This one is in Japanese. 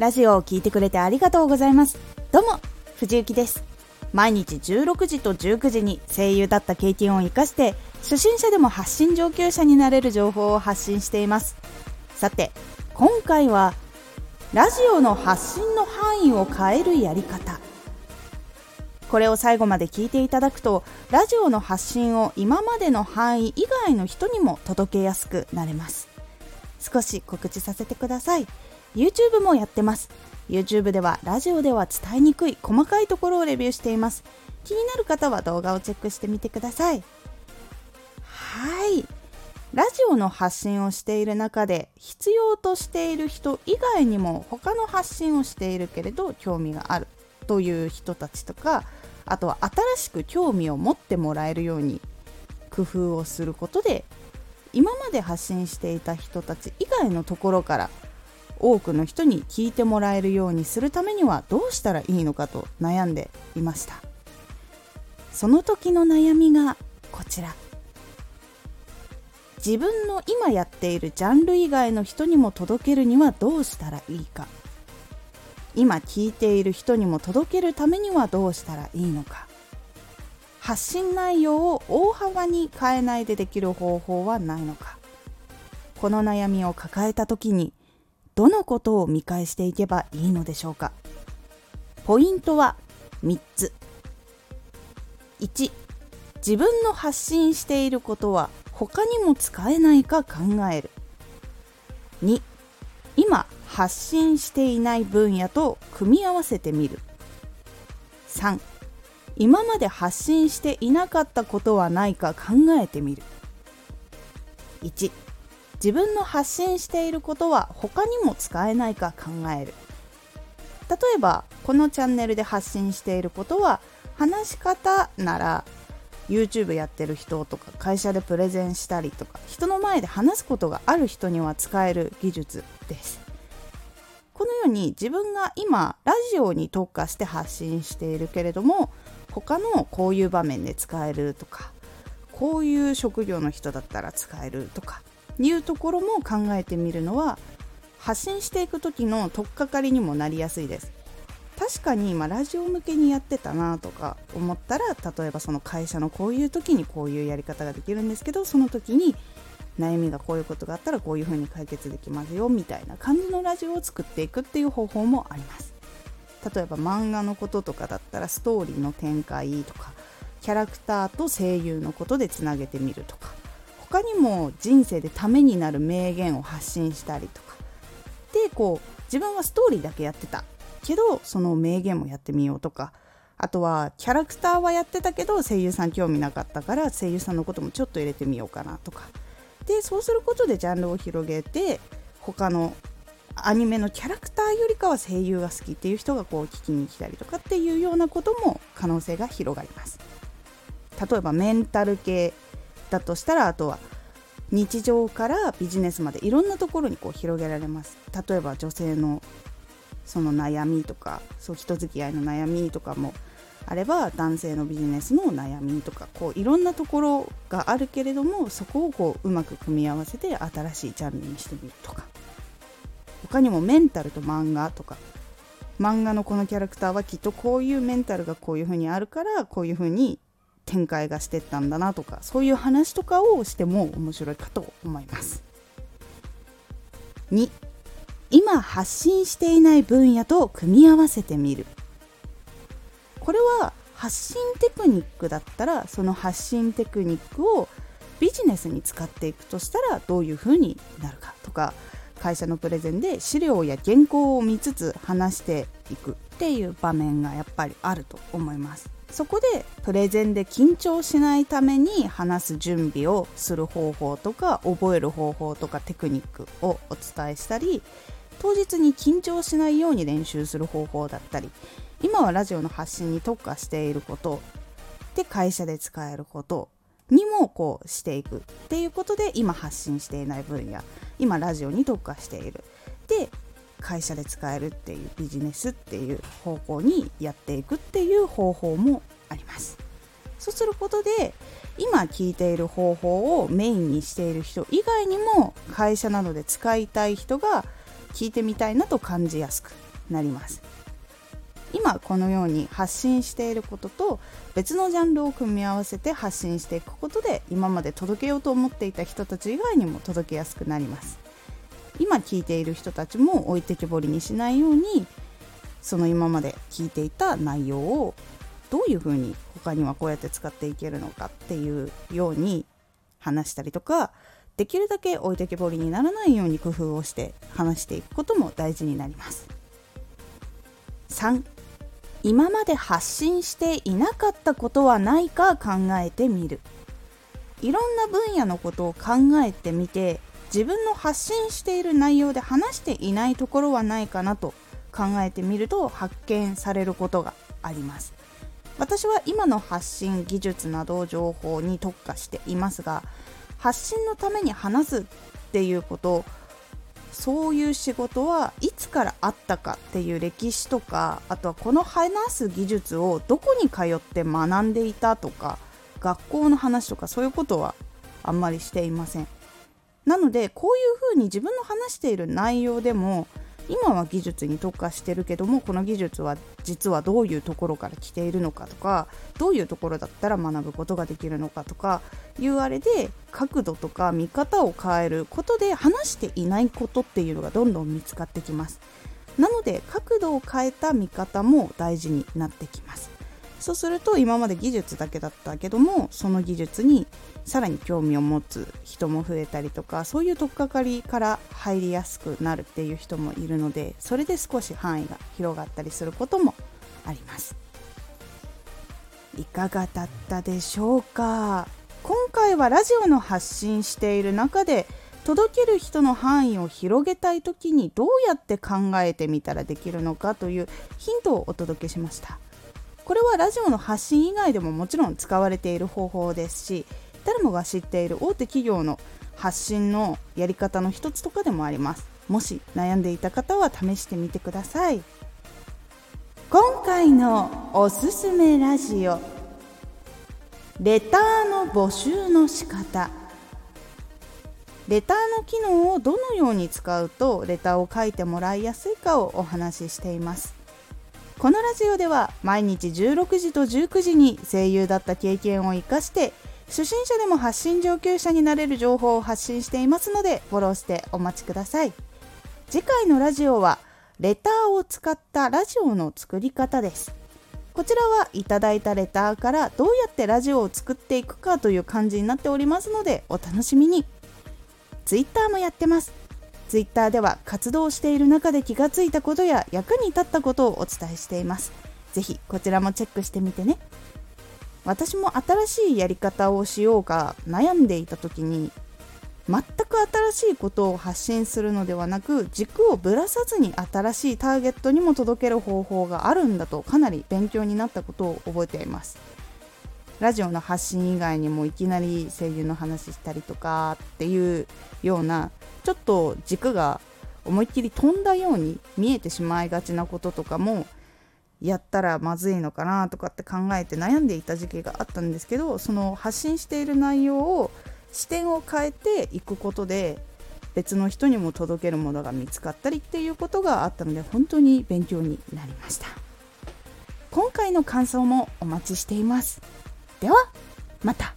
ラジオを聴いてくれてありがとうございます。どうも藤幸です。毎日16時と19時に声優だった経験を生かして初心者でも発信上級者になれる情報を発信しています。さて今回はラジオの発信の範囲を変えるやり方。これを最後まで聞いていただくとラジオの発信を今までの範囲以外の人にも届けやすくなれます。少し告知させてください。YouTube もやってます。YouTube ではラジオでは伝えにくい細かいところをレビューしています。気になる方は動画をチェックしてみてください。はい。ラジオの発信をしている中で必要としている人以外にも他の発信をしているけれど興味があるという人たちとかあとは新しく興味を持ってもらえるように工夫をすることで今まで発信していた人たち以外のところから多くの人に聞いてもらえるようにするためにはどうしたらいいのかと悩んでいました。その時の悩みがこちら。自分の今やっているジャンル以外の人にも届けるにはどうしたらいいか。今聞いている人にも届けるためにはどうしたらいいのか。発信内容を大幅に変えないでできる方法はないのか。この悩みを抱えた時にどのことを見返していけばいいのでしょうか？ポイントは3つ。1自分の発信していることは他にも使えないか考える。2今発信していない分野と組み合わせてみる。3今まで発信していなかったことはないか考えてみる。1自分の発信していることは他にも使えないか考える。例えばこのチャンネルで発信していることは話し方なら YouTube やってる人とか会社でプレゼンしたりとか人の前で話すことがある人には使える技術です。このように自分が今ラジオに特化して発信しているけれども他のこういう場面で使えるとかこういう職業の人だったら使えるとかいうところも考えてみるのは発信していく時の取っかかりにもなりやすいです。確かに今ラジオ向けにやってたなとか思ったら例えばその会社のこういう時にこういうやり方ができるんですけどその時に悩みがこういうことがあったらこういう風に解決できますよみたいな感じのラジオを作っていくっていう方法もあります。例えば漫画のこととかだったらストーリーの展開とかキャラクターと声優のことでつなげてみるとか。他にも人生でためになる名言を発信したりとか。でこう自分はストーリーだけやってたけどその名言もやってみようとか。あとはキャラクターはやってたけど声優さん興味なかったから声優さんのこともちょっと入れてみようかなとか。でそうすることでジャンルを広げて他のアニメのキャラクターよりかは声優が好きっていう人がこう聞きに来たりとかっていうようなことも可能性が広がります。例えばメンタル系。だとしたらあとは日常からビジネスまでいろんなところにこう広げられます。例えば女性のその悩みとかそう人付き合いの悩みとかもあれば男性のビジネスの悩みとかこういろんなところがあるけれどもそこをこううまく組み合わせて新しいジャンルにしてみるとか。他にもメンタルと漫画とか。漫画のこのキャラクターはきっとこういうメンタルがこういう風にあるからこういう風に展開がしてったんだなとかそういう話とかをしても面白いかと思います。2今発信していない分野と組み合わせてみる。これは発信テクニックだったらその発信テクニックをビジネスに使っていくとしたらどういう風になるかとか会社のプレゼンで資料や原稿を見つつ話していくっていう場面がやっぱりあると思います。そこでプレゼンで緊張しないために話す準備をする方法とか覚える方法とかテクニックをお伝えしたり当日に緊張しないように練習する方法だったり今はラジオの発信に特化していることで会社で使えることにもこうしていくっていうことで今発信していない分野今ラジオに特化している。で会社で使えるっていうビジネスっていう方向にやっていくっていう方法もあります。そうすることで今聞いている方法をメインにしている人以外にも会社などで使いたい人が聞いてみたいなと感じやすくなります。今このように発信していることと別のジャンルを組み合わせて発信していくことで今まで届けようと思っていた人たち以外にも届けやすくなります。今聞いている人たちも置いてきぼりにしないようにその今まで聞いていた内容をどういうふうに他にはこうやって使っていけるのかっていうように話したりとかできるだけ置いてけぼりにならないように工夫をして話していくことも大事になります。3今まで発信していなかったことはないか考えてみる。いろんな分野のことを考えてみて自分の発信している内容で話していないところはないかなと考えてみると発見されることがあります。私は今の発信技術など情報に特化していますが発信のために話すっていうことそういう仕事はいつからあったかっていう歴史とかあとはこの話す技術をどこに通って学んでいたとか学校の話とかそういうことはあんまりしていません。なのでこういうふうに自分の話している内容でも今は技術に特化してるけどもこの技術は実はどういうところから来ているのかとかどういうところだったら学ぶことができるのかとかいうあれで角度とか見方を変えることで話していないことっていうのがどんどん見つかってきます。なので角度を変えた見方も大事になってきます。そうすると今まで技術だけだったけどもその技術にさらに興味を持つ人も増えたりとかそういう取っかかりから入りやすくなるっていう人もいるのでそれで少し範囲が広がったりすることもあります。いかがだったでしょうか？今回はラジオの発信している中で届ける人の範囲を広げたい時にどうやって考えてみたらできるのかというヒントをお届けしました。これはラジオの発信以外でももちろん使われている方法ですし誰もが知っている大手企業の発信のやり方の一つとかでもあります。もし悩んでいた方は試してみてください。今回のおすすめラジオレターの募集の仕方。レターの機能をどのように使うとレターを書いてもらいやすいかをお話ししています。このラジオでは毎日16時と19時に声優だった経験を生かして初心者でも発信上級者になれる情報を発信していますのでフォローしてお待ちください。次回のラジオはレターを使ったラジオの作り方です。こちらはいただいたレターからどうやってラジオを作っていくかという感じになっておりますのでお楽しみに。Twitter もやってます。Twitter では活動している中で気がついたことや役に立ったことをお伝えしています。ぜひこちらもチェックしてみてね。私も新しいやり方をしようか悩んでいた時に全く新しいことを発信するのではなく軸をぶらさずに新しいターゲットにも届ける方法があるんだとかなり勉強になったことを覚えていますラジオの発信以外にもいきなり声優の話したりとかっていうようなちょっと軸が思いっきり飛んだように見えてしまいがちなこととかもやったらまずいのかなとかって考えて悩んでいた時期があったんですけどその発信している内容を視点を変えていくことで別の人にも届けるものが見つかったりっていうことがあったので本当に勉強になりました。今回の感想もお待ちしています。ではまた。